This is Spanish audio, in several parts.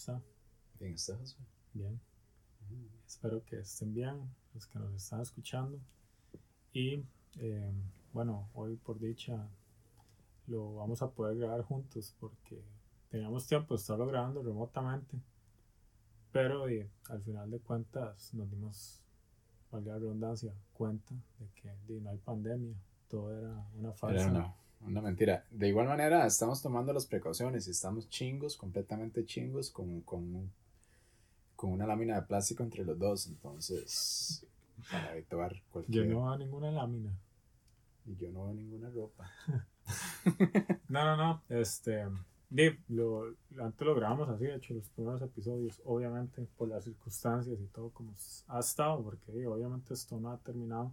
está? Bien, ¿estás? Bien. Espero que estén bien los que nos están escuchando. Y eh, bueno, hoy por dicha lo vamos a poder grabar juntos porque teníamos tiempo de estarlo grabando remotamente. Pero eh, al final de cuentas nos dimos, valga la redundancia, cuenta de que no hay pandemia. Todo era una falsa. Era una, una mentira. De igual manera, estamos tomando las precauciones y estamos chingos, completamente chingos, con, con, con una lámina de plástico entre los dos. Entonces, para evitar Yo cualquier. no veo ninguna lámina. Y yo no veo ninguna ropa. No, no, no. Este, lo, antes lo grabamos así, de hecho, los primeros episodios, obviamente, por las circunstancias y todo como ha estado, porque obviamente esto no ha terminado.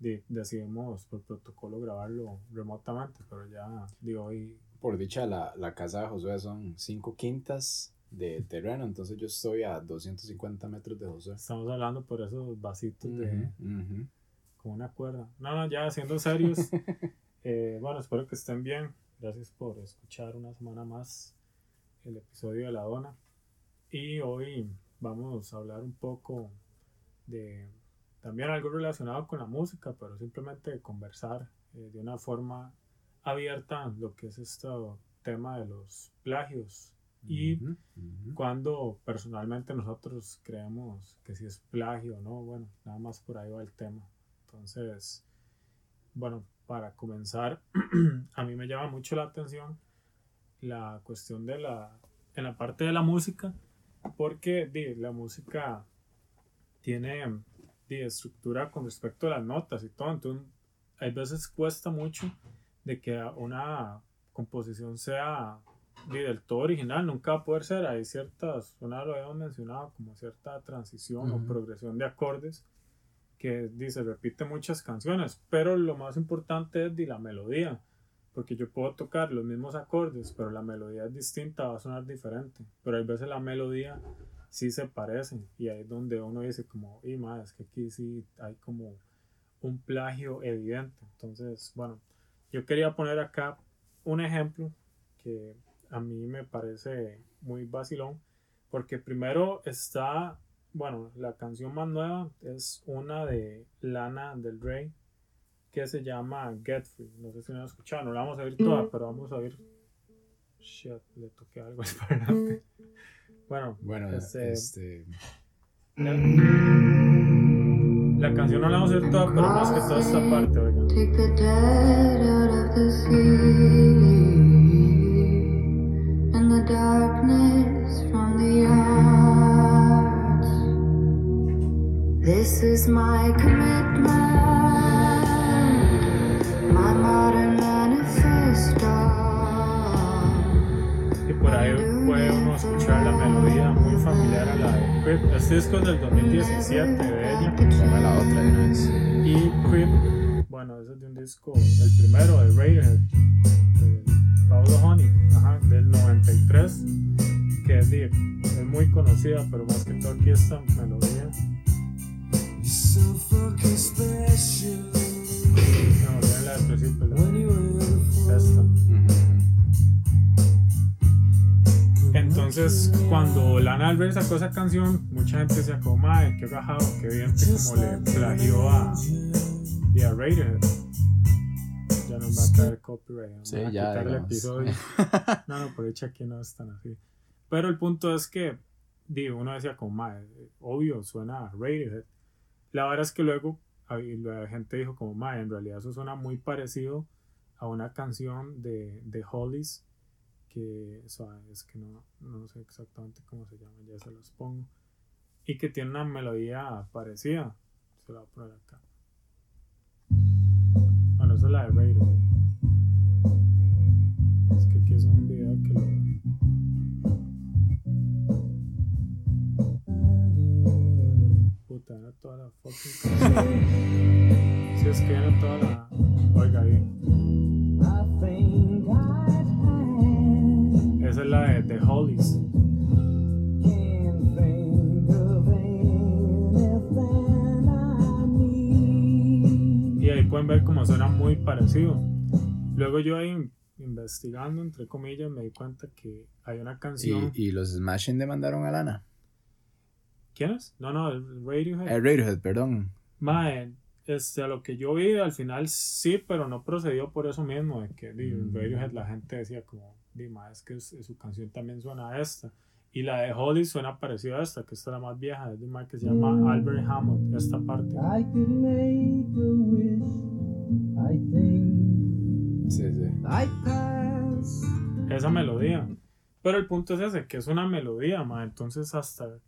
Di, decidimos por protocolo grabarlo remotamente, pero ya, digo, hoy, Por dicha, la, la casa de Josué son cinco quintas de terreno, entonces yo estoy a 250 metros de Josué. estamos hablando por esos vasitos de, Ujú, ujú. con una cuerda. No, no, ya siendo serios, eh, bueno, espero que estén bien. Gracias por escuchar una semana más el episodio de La Dona. Y hoy vamos a hablar un poco de también algo relacionado con la música, pero simplemente conversar eh, de una forma abierta lo que es este tema de los plagios. Y cuando personalmente nosotros creemos que si es plagio o no, bueno, nada más por ahí va el tema. Entonces, bueno, para comenzar, a mí me llama mucho la atención la cuestión de la, en la parte de la música, porque di, la música tiene di, estructura con respecto a las notas y todo, entonces hay veces cuesta mucho de que una composición sea del todo original, nunca va a poder ser, hay ciertas, una lo habíamos mencionado, como cierta transición o Ujú. progresión de acordes que dice, repite muchas canciones, pero lo más importante es di, la melodía, porque yo puedo tocar los mismos acordes, pero la melodía es distinta, va a sonar diferente, pero hay veces la melodía sí se parecen y ahí es donde uno dice como, y más, es que aquí sí hay como un plagio evidente. Entonces, bueno, yo quería poner acá un ejemplo que a mí me parece muy vacilón, porque primero está, bueno, la canción más nueva es una de Lana del Rey que se llama Get Free. No sé si la escucharon, no la vamos a oír toda, pero vamos a oír. Shit, le toqué algo al. Bueno, Bueno, este, este. la, la canción no la vamos a oír toda, pero más que toda esta parte, oigan. Take the dead out of the sea and the darkness from the yards. This is my commitment, my modern manifesto. Y por ahí puede uno escuchar la melodía muy familiar a la de Creep. Este disco es del 2017 de ella. La otra de. Y Creep, bueno, ese es de un disco, el primero de Radiohead, de Paulo Honey, ajá, del 93, que es, de- es muy conocida, pero más que todo aquí esta melodía. Special La del principio, la- esta. Entonces, cuando Lana del Rey sacó esa canción, mucha gente decía como, madre, qué rajado, qué bien, como le plagió a, y a Radiohead. Ya nos va a caer copyright. nos Sí, a ya, quitar el episodio. No, no, por hecho aquí no es tan así. Pero el punto es que, digo, uno decía como, madre, obvio, suena a Radiohead. La verdad es que luego la gente dijo como, madre, en realidad eso suena muy parecido a una canción de, de Hollies que suave, es que no, no sé exactamente cómo se llama, ya se los pongo. Y que tiene una melodía parecida. Se la voy a poner acá. Bueno, esa es la de Radiohead. Parecido. Luego yo ahí investigando, entre comillas, me di cuenta que hay una canción. Y, y los Smashing demandaron a Lana. ¿Quién es? No, no, el Radiohead. Eh, Radiohead, perdón. Mae, este, a lo que yo vi, al final sí, pero no procedió por eso mismo, de que Mm. Radiohead la gente decía como, di, mae, es que es- su canción también suena a esta. Y la de Holly suena parecida a esta, que esta es la más vieja, es de un que se llama Albert Hammond, esta parte. I could make a wish. I think Sí, sí. I pass. esa melodía. Pero el punto es ese, que es una melodía, ma. Entonces, hasta,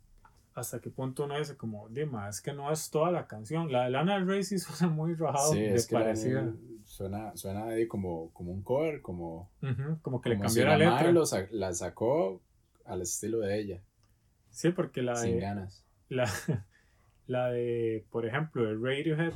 hasta qué punto uno dice, como, dime, es que no es toda la canción. La de Lana del Rey sí suena muy rajado, Sí, es que la- parecida. suena, suena ahí como, como un cover, como, Ujú, como que le como cambió si la letra. lo la sacó al estilo de ella, Sí, porque la sin de, ganas. la, la de, por ejemplo, de Radiohead,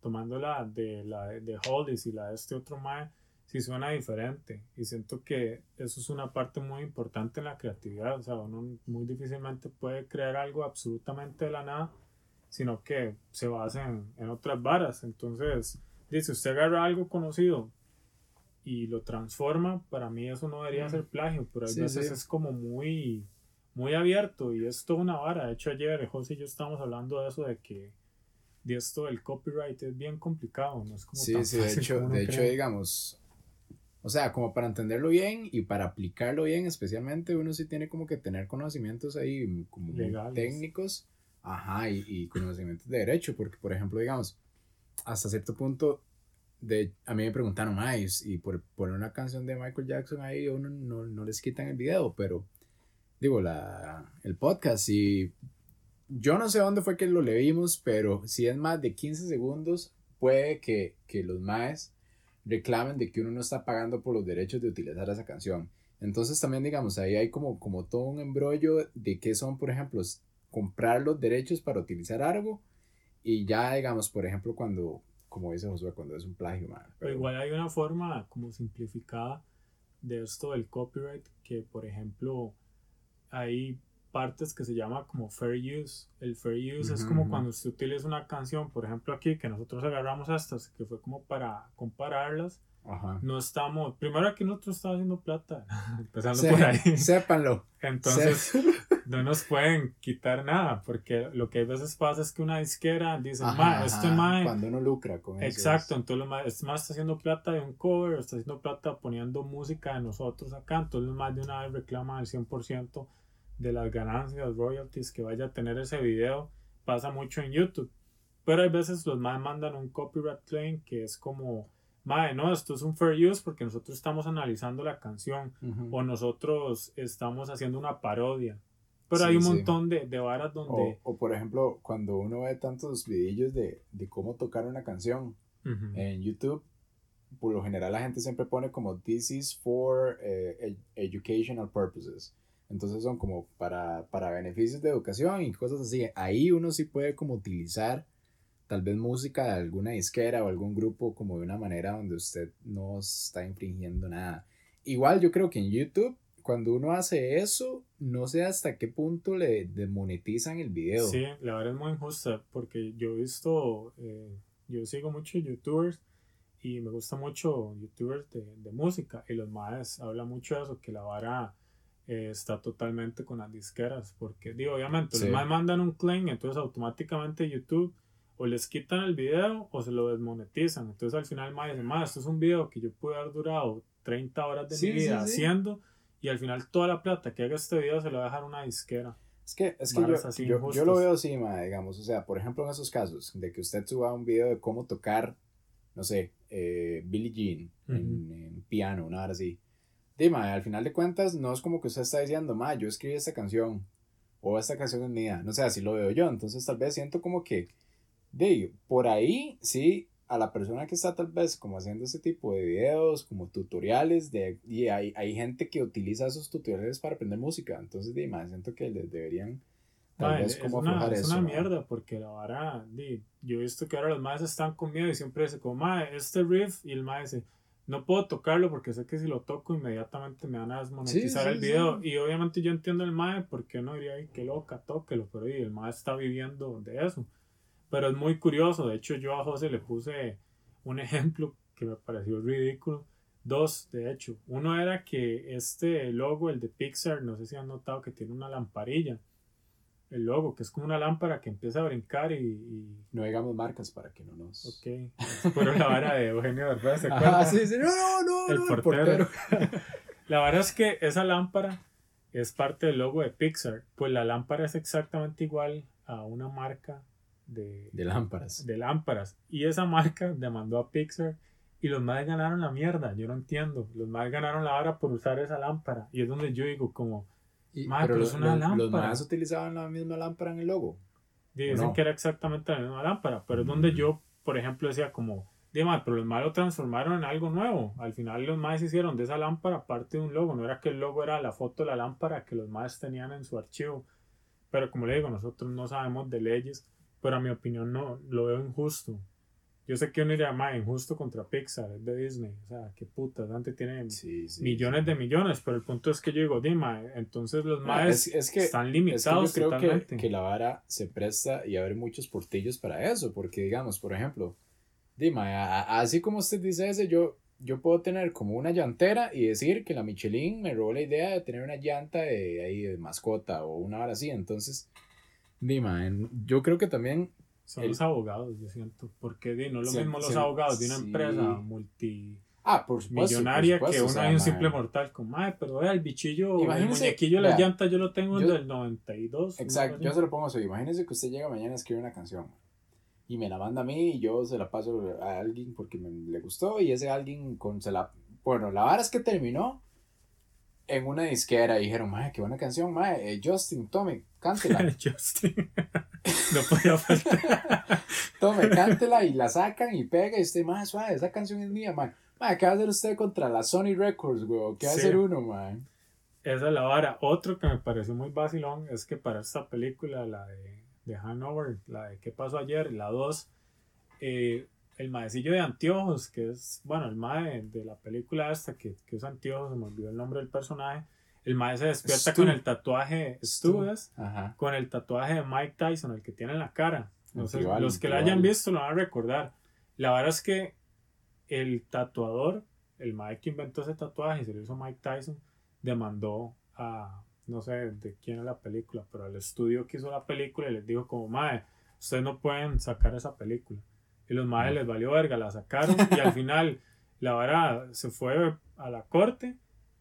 tomando la de, la de, de y la de este otro mae, sí suena diferente. Y siento que eso es una parte muy importante en la creatividad. O sea, uno muy difícilmente puede crear algo absolutamente de la nada, sino que se basa en, en otras varas. Entonces, dice, usted agarra algo conocido y lo transforma, para mí eso no debería ser plagio, pero hay Sí, veces sí. es como muy muy abierto y es toda una vara. De hecho, ayer José y yo estábamos hablando de eso, de que de esto del copyright es bien complicado, no es como Sí, tan sí, de hecho, como de hecho, cree. digamos, o sea, como para entenderlo bien y para aplicarlo bien, especialmente uno sí tiene como que tener conocimientos ahí mm, como Legales. técnicos, ajá, y, y conocimientos de derecho, porque por ejemplo, digamos, hasta cierto punto, de, a mí me preguntaron, ay, y por poner una canción de Michael Jackson ahí, uno no, no les quitan el video, pero digo, la, el podcast y yo no sé dónde fue que lo leímos, pero si es más de 15 segundos, puede que, que los maes reclamen de que uno no está pagando por los derechos de utilizar esa canción. Entonces también, digamos, ahí hay como, como todo un embrollo de que son, por ejemplo, comprar los derechos para utilizar algo y ya, digamos, por ejemplo, cuando, como dice Josué, cuando es un plagio, mae, Pero pero- igual hay una forma como simplificada de esto del copyright, que por ejemplo hay partes que se llama como fair use. El fair use es como cuando usted utiliza una canción, por ejemplo aquí, que nosotros agarramos estas, que fue como para compararlas. Ajá. No estamos, primero aquí nosotros estamos haciendo plata, empezando por ahí. Sépanlo. Entonces, no nos pueden quitar nada, porque lo que a veces pasa es que una disquera dice, Ajá, ma, este ajá, mae, Cuando uno lucra con eso. exacto, es- entonces mae- este mae está haciendo plata de un cover, está haciendo plata poniendo música de nosotros acá, entonces más de una vez reclaman el 100% de las ganancias, royalties que vaya a tener ese video, pasa mucho en YouTube, pero hay veces los más mandan un copyright claim que es como, mae, no, esto es un fair use porque nosotros estamos analizando la canción, Ujú. o nosotros estamos haciendo una parodia. Pero Sí, hay un sí. montón de, de varas donde... O, o, por ejemplo, cuando uno ve tantos videillos de, de cómo tocar una canción Ujú. en YouTube, por lo general la gente siempre pone como This is for eh, ed- educational purposes. Entonces son como para, para beneficios de educación y cosas así. Ahí uno sí puede como utilizar tal vez música de alguna disquera o algún grupo como de una manera donde usted no está infringiendo nada. Igual yo creo que en YouTube, cuando uno hace eso, no sé hasta qué punto le desmonetizan el video. Sí, la verdad es muy injusta porque yo he visto, eh, yo sigo muchos youtubers y me gusta mucho youtubers de, de música y los maes hablan mucho de eso, que la vara eh, está totalmente con las disqueras porque digo, obviamente Sí. los maes mandan un claim, entonces automáticamente YouTube o les quitan el video o se lo desmonetizan, entonces al final el mae dice, "Ma, esto es un video que yo pude haber durado 30 horas de Sí, mi vida sí. haciendo y al final toda la plata que haga este video se lo va a dejar una disquera. Es que, es que yo, yo, yo lo veo así, ma, digamos, o sea, por ejemplo, en esos casos, de que usted suba un video de cómo tocar, no sé, eh, Billie Jean en, en piano, una hora así. Dime, al final de cuentas, no es como que usted está diciendo, ma, yo escribí esta canción, o esta canción es mía, no sé, así lo veo yo, entonces tal vez siento como que, de, por ahí, sí, a la persona que está tal vez como haciendo ese tipo de videos, como tutoriales, de, y hay, hay gente que utiliza esos tutoriales para aprender música, entonces, dime, siento que les deberían tal vez es como una, aflojar es eso. una mierda porque la vara, di, yo he visto que ahora los maes están con miedo y siempre dicen como, mae, este riff y el mae dice, no puedo tocarlo porque sé que si lo toco inmediatamente me van a desmonetizar Sí, el video sí. y obviamente yo entiendo el mae porque no diría, ay, qué loca, tóquelo, pero di, el mae está viviendo de eso. Pero es muy curioso, de hecho yo a José le puse un ejemplo que me pareció ridículo Dos, de hecho. Uno era que este logo, el de Pixar, no sé si han notado que tiene una lamparilla. El logo, que es como una lámpara que empieza a brincar y. y- No digamos marcas para que no nos. ok. Pero la vara de Eugenio Derbez, ¿se sí, sí, no, no, no, El no, el portero. portero. La verdad es que esa lámpara es parte del logo de Pixar. Pues la lámpara es exactamente igual a una marca de, De lámparas. de lámparas. Y esa marca demandó a Pixar y los más ganaron la mierda. Yo no entiendo. Los más ganaron la vara por usar esa lámpara. Y es donde yo digo, como, Y- pero es una los- los lámpara. más utilizaban la misma lámpara en el logo. dicen no? que era exactamente la misma lámpara. Pero es donde yo, por ejemplo, decía como, Dime, pero los más lo transformaron en algo nuevo. Al final los más hicieron de esa lámpara parte de un logo. No era que el logo era la foto de la lámpara que los más tenían en su archivo. Pero como le digo, nosotros no sabemos de leyes. Pero a mi opinión no, lo veo injusto. Yo sé que uno diría, más injusto contra Pixar, es de Disney. O sea, qué puta, Dante tiene Sí, sí, millones sí. de millones. Pero el punto es que yo digo, Dima, entonces los Ah, es, es que, están es que yo limitados creo que, que la vara se presta y abre muchos portillos para eso, porque digamos, por ejemplo, Dima, a- a- así como usted dice ese, yo, yo puedo tener como una llantera y decir que la Michelin me robó la idea de tener una llanta de, ahí de mascota o una vara así, entonces, Dima, yo creo que también, Son el- los abogados, yo siento. Porque di, no es lo Se- mismo los se- abogados de una sí. empresa multimillonaria ah, por supuesto, por que supuesto, uno un simple mortal. Como, "Mae, pero vea, el bichillo, el Imagínese, muñequillo vea, llantas, yo lo tengo yo- del 92. Exacto, yo se lo pongo así. Imagínense que usted llega mañana a escribir una canción y me la manda a mí y yo se la paso a alguien porque me, le gustó y ese alguien con se la. Bueno, la vara es que terminó en una disquera y dijeron, madre, qué buena canción, madre, eh, Justin, tome, cántela, Justin. no podía faltar. tome, cántela y la sacan y pega y usted, madre, suave, esa canción es mía. Madre, ¿qué va a hacer usted contra la Sony Records, güey? ¿Qué va a hacer uno, madre? Esa es la vara. Otro que me pareció muy vacilón es que para esta película, la de, de Hanover, la de ¿Qué pasó ayer? La 2, eh, el maecillo de anteojos, que es, bueno, el mae de la película esta que, que usa anteojos, se me olvidó el nombre del personaje. El mae se despierta Stu. con el tatuaje, Stu, Stu. es, Ajá. con el tatuaje de Mike Tyson, el que tiene en la cara. Tribal, los que tribal. hayan visto lo van a recordar. La verdad es que el tatuador, el Mike que inventó ese tatuaje se lo hizo Mike Tyson, demandó a, no sé de quién es la película, pero al estudio que hizo la película y les dijo como, Mae, ustedes no pueden sacar esa película. Y los Mae les valió verga, la sacaron y al final la vara se fue a la corte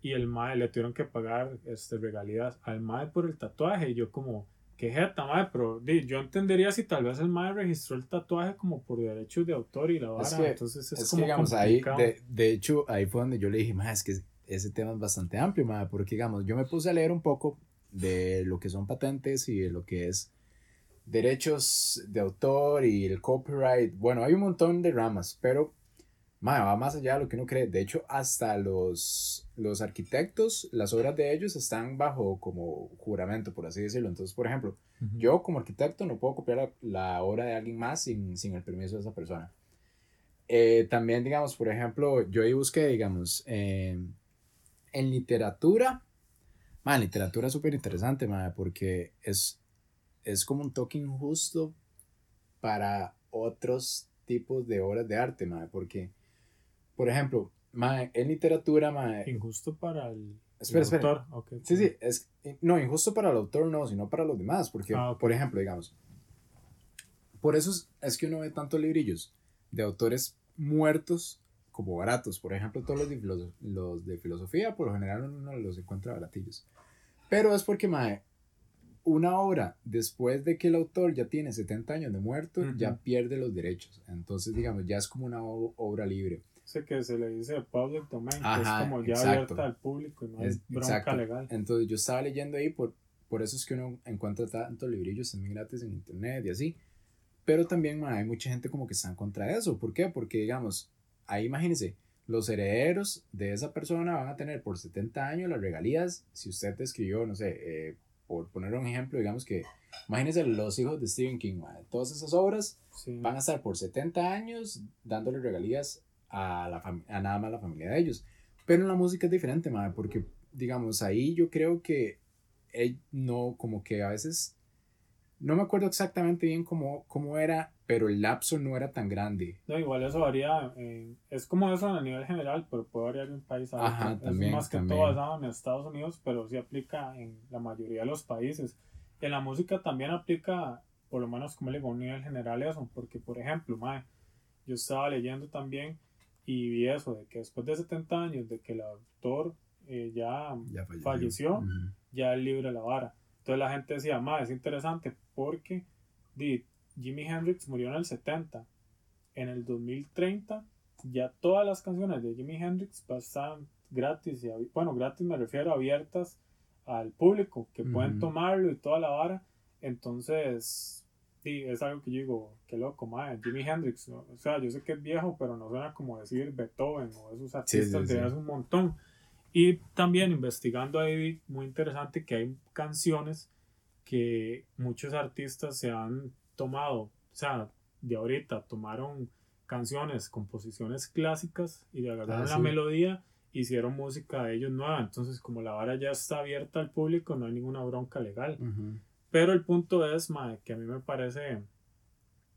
y el Mae le tuvieron que pagar este, regalías al Mae por el tatuaje y yo como, qué jeta, Mae, pero di, yo entendería si tal vez el Mae registró el tatuaje como por derechos de autor y la vara, Es que- entonces es, Es, que, como digamos, ahí, de, de hecho, ahí fue donde yo le dije, más es que ese tema es bastante amplio, ma, porque, digamos, yo me puse a leer un poco de lo que son patentes y de lo que es derechos de autor y el copyright. Bueno, hay un montón de ramas, pero, ma, va más allá de lo que uno cree. De hecho, hasta los, los arquitectos, las obras de ellos están bajo como juramento, por así decirlo. Entonces, por ejemplo, yo como arquitecto no puedo copiar la, la obra de alguien más sin, sin el permiso de esa persona. Eh, también, digamos, por ejemplo, yo ahí busqué, digamos, eh, en literatura, man, literatura es súper interesante, porque es, es como un toque injusto para otros tipos de obras de arte, man, porque, por ejemplo, man, en literatura, man, Injusto para el, Espera, el espera. autor. Sí, sí, es, no, injusto para el autor no, sino para los demás, porque, Ah, por ejemplo, digamos, por eso es, es que uno ve tantos librillos de autores muertos como baratos, por ejemplo, todos los de, los de filosofía, por lo general uno los encuentra baratillos, pero es porque, mae, una obra después de que el autor ya tiene 70 años de muerto, ya pierde los derechos, entonces, digamos, ya es como una obra libre. Ese que se le dice public domain, que Ajá, es como ya exacto. abierta al público y no Es- bronca exacto. legal. Entonces yo estaba leyendo ahí, por, por eso es que uno encuentra tantos librillos también gratis en internet y así. Pero también ma, hay mucha gente como que está en contra de eso. ¿Por qué? Porque digamos, ahí imagínense, los herederos de esa persona van a tener por 70 años las regalías. Si usted escribió, no sé, eh, por poner un ejemplo, digamos que, imagínense los hijos de Stephen King, ma, todas esas obras Sí. van a estar por 70 años dándole regalías a, la a nada más la familia de ellos. Pero en la música es diferente, madre, porque, digamos, ahí yo creo que él no, como que a veces, no me acuerdo exactamente bien cómo, cómo era pero el lapso no era tan grande. No, igual eso varía, en- es como eso a nivel general, pero puede variar de un país a otro. Ajá, Eso también, es más que también. todo basado en Estados Unidos, pero sí aplica en la mayoría de los países. En la música también aplica, por lo menos como le digo, a un nivel general eso, porque por ejemplo, mae, yo estaba leyendo también y vi eso, de que después de 70 años de que el autor eh, ya Ya Falleció. Ujú. ya es libre la vara. Entonces la gente decía, ma, es interesante porque di, Jimi Hendrix murió en el 70. En el 2030 ya todas las canciones de Jimi Hendrix estar gratis. Y, bueno, gratis me refiero abiertas al público, que pueden Ujú. tomarlo y toda la vara. Entonces, sí, es algo que yo digo, qué loco, ma, Jimi Hendrix. ¿no? O sea, yo sé que es viejo, pero no suena como decir Beethoven o esos artistas sí, de sí. hace un montón. Y también investigando ahí, muy interesante que hay canciones que muchos artistas se han tomado, o sea, de ahorita tomaron canciones, composiciones clásicas y le agarraron Ah, la melodía, hicieron música de ellos nueva. Entonces, como la vara ya está abierta al público, no hay ninguna bronca legal. Ujú. Pero el punto es, mae, que a mí me parece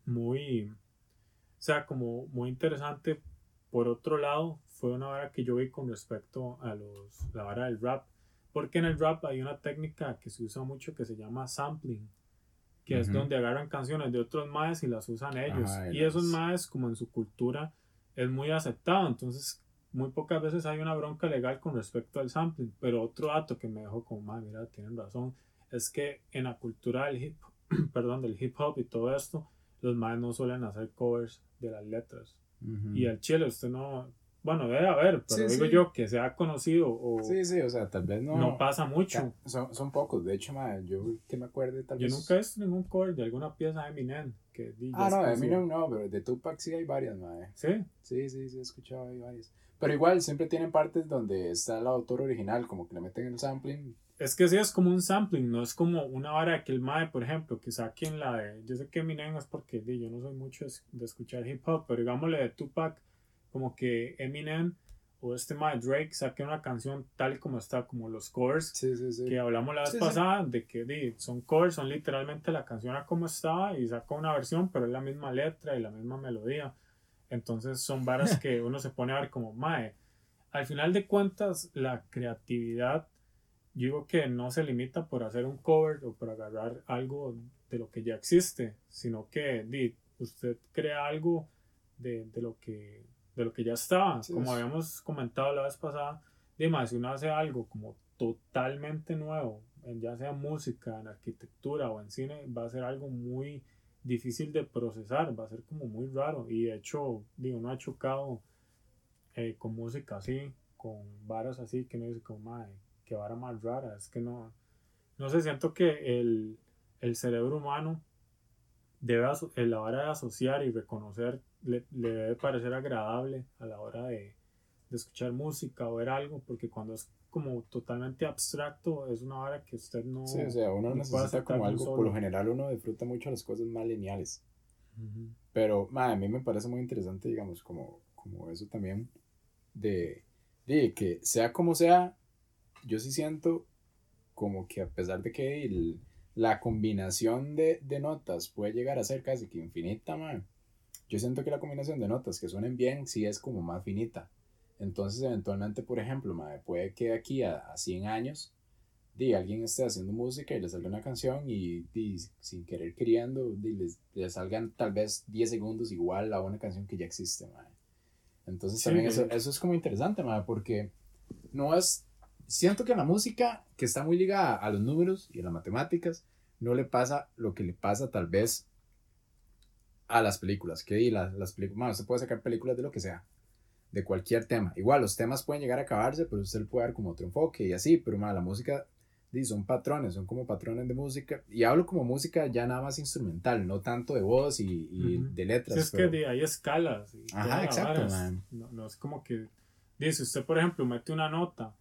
muy, o sea, como muy interesante. Por otro lado, fue una vara que yo vi con respecto a los, la vara del rap. Porque en el rap hay una técnica que se usa mucho que se llama sampling. Que es donde agarran canciones de otros maes y las usan ellos. Ajá, y esos maes, como en su cultura, es muy aceptado. Entonces, muy pocas veces hay una bronca legal con respecto al sampling. Pero otro dato que me dejó como, mae, mira, tienen razón es que en la cultura del hip, perdón, del hip hop y todo esto, los más no suelen hacer covers de las letras. Ujú. Y al chile usted no, bueno, debe haber, pero Sí, digo sí. yo que sea conocido o Sí, sí, o sea, tal vez no. no, pasa mucho. Son, son pocos, de hecho, ma, yo que me acuerde tal Yo vez. nunca he visto ningún cover de alguna pieza de Eminem que Ah, no, de. Eminem no, pero de Tupac sí hay varias, mae. Sí, Sí, sí, sí, he escuchado hay varias. Pero igual, siempre tienen partes donde está el autor original, como que le meten el sampling. Es que sí es como un sampling, no es como una vara que el mae, por ejemplo, que saquen la de, yo sé que Eminem es porque di, yo no soy mucho de escuchar hip hop, pero digámosle de Tupac, como que Eminem o este mae Drake saque una canción tal como está, como los covers Sí, sí, sí. que hablamos la vez pasada de que son covers, son literalmente la canción a como estaba y saca una versión, pero es la misma letra y la misma melodía. Entonces son varas que uno se pone a ver como, mae, al final de cuentas la creatividad, yo digo que no se limita por hacer un cover o por agarrar algo de lo que ya existe, sino que di, usted crea algo de, de lo que de lo que ya estaba, Sí, como es- habíamos comentado la vez pasada, Dime, si uno hace algo como totalmente nuevo, ya sea música, en arquitectura o en cine, va a ser algo muy difícil de procesar, va a ser como muy raro. Y de hecho, digo, no ha chocado eh, con música así, con varas así, que no dice como, madre, qué vara más rara. Es que no, no sé, siento que el, el cerebro humano debe, aso- eh, la hora de asociar y reconocer, le, le debe parecer agradable a la hora de, de escuchar música o ver algo, porque cuando es como totalmente abstracto, es una hora que usted no... Sí, o sea, uno no necesita como algo, por solo. lo general uno disfruta mucho las cosas más lineales. Pero, ma, a mí me parece muy interesante, digamos, como, como eso también, de, de que sea como sea, yo sí siento como que a pesar de que el- la combinación de, de notas puede llegar a ser casi que infinita, ma, yo siento que la combinación de notas que suenen bien sí es como más finita. Entonces, eventualmente, por ejemplo, ma, puede que aquí a, a 100 años, di, alguien esté haciendo música y le salga una canción y, di, sin querer les- le salgan tal vez 10 segundos igual a una canción que ya existe, ma. Entonces Sí, también eso, eso es como interesante, ma, porque no es... Siento que en la música, que está muy ligada a los números y a las matemáticas, no le pasa lo que le pasa tal vez a las películas. Que di, las, las películas, bueno, usted puede sacar películas de lo que sea, de cualquier tema. Igual, los temas pueden llegar a acabarse, pero usted puede dar como otro enfoque y así, pero ma, la música di, son patrones, son como patrones de música. Y hablo como música ya nada más instrumental, no tanto de voz y, y Ujú. de letras. Sí, es pero- que di, hay escalas. Ajá, exacto, man. No, no es como que. Dice, usted, por ejemplo, mete una nota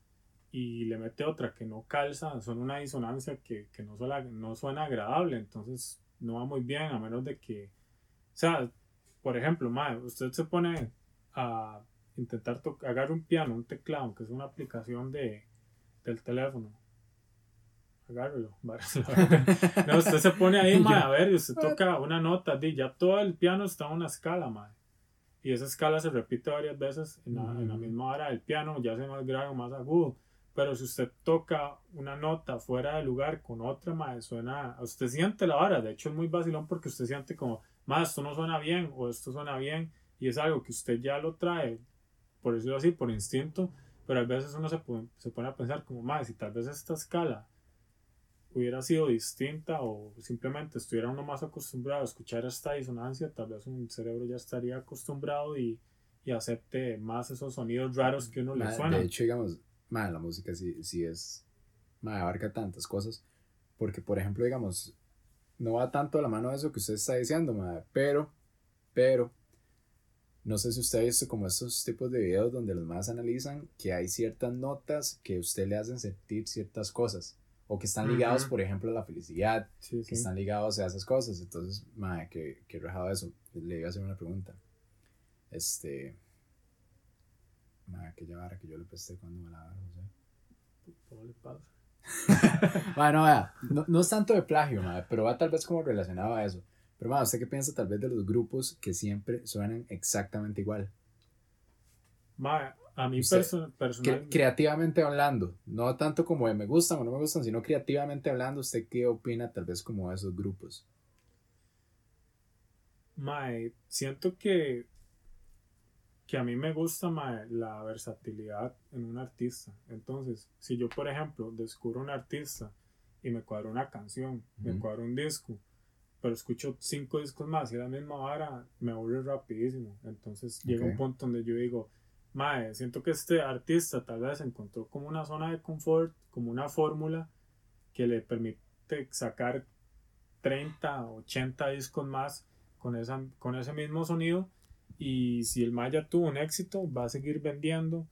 y le mete otra que no calza, son una disonancia que, que no, suena, no suena agradable, entonces no va muy bien, a menos de que. O sea, por ejemplo, mae, usted se pone a intentar tocar, agarra un piano, un teclado, que es una aplicación de, del teléfono. agárrelo. no, usted se pone ahí, mae, a ver, y usted toca una nota, di, ya todo el piano está en una escala, mae. Y esa escala se repite varias veces en la, en la Ujú. misma hora del piano, ya sea más grave o más agudo. Pero si usted toca una nota fuera de lugar con otra, mae, suena, usted siente la vara. De hecho, es muy vacilón porque usted siente como, más esto no suena bien o esto suena bien. Y es algo que usted ya lo trae, por decirlo así, por instinto. Pero a veces uno se pone, se pone a pensar como, más si tal vez esta escala hubiera sido distinta o simplemente estuviera uno más acostumbrado a escuchar esta disonancia, tal vez un cerebro ya estaría acostumbrado y, y acepte más esos sonidos raros que uno le Ma, suenan. De hecho, digamos, ma, la música sí, sí es. Ma, abarca tantas cosas. Porque, por ejemplo, digamos, no va tanto a la mano de eso que usted está diciendo, ma, pero, pero, no sé si usted ha visto como estos tipos de videos donde los más analizan que hay ciertas notas que a usted le hacen sentir ciertas cosas. O que están ligados, Ujú. por ejemplo, a la felicidad, Sí, que sí. están ligados a esas cosas. Entonces, madre, que, que rajado eso. Le iba a hacer una pregunta. Este. Madre, que llevara que yo le presté cuando me la daba, José. Ponle pausa. Bueno, vea, no, no es tanto de plagio, madre, pero va tal vez como relacionado a eso. Pero, madre, ¿usted qué piensa tal vez de los grupos que siempre suenan exactamente igual? Mae, a mí perso- creativamente hablando, no tanto como de me gustan o no me gustan, sino creativamente hablando, ¿usted qué opina tal vez como de esos grupos? mae, siento que que a mí me gusta mae, la versatilidad en un artista. Entonces, si yo, por ejemplo, descubro un artista y me cuadro una canción, me cuadro un disco, pero escucho cinco discos más y la misma vara, me aburre rapidísimo. Entonces llega Ok. un punto donde yo digo, mae, siento que este artista tal vez encontró como una zona de confort, como una fórmula que le permite sacar 30, 80 discos más con, esa, con ese mismo sonido. Y si el Maya tuvo un éxito, va a seguir vendiendo,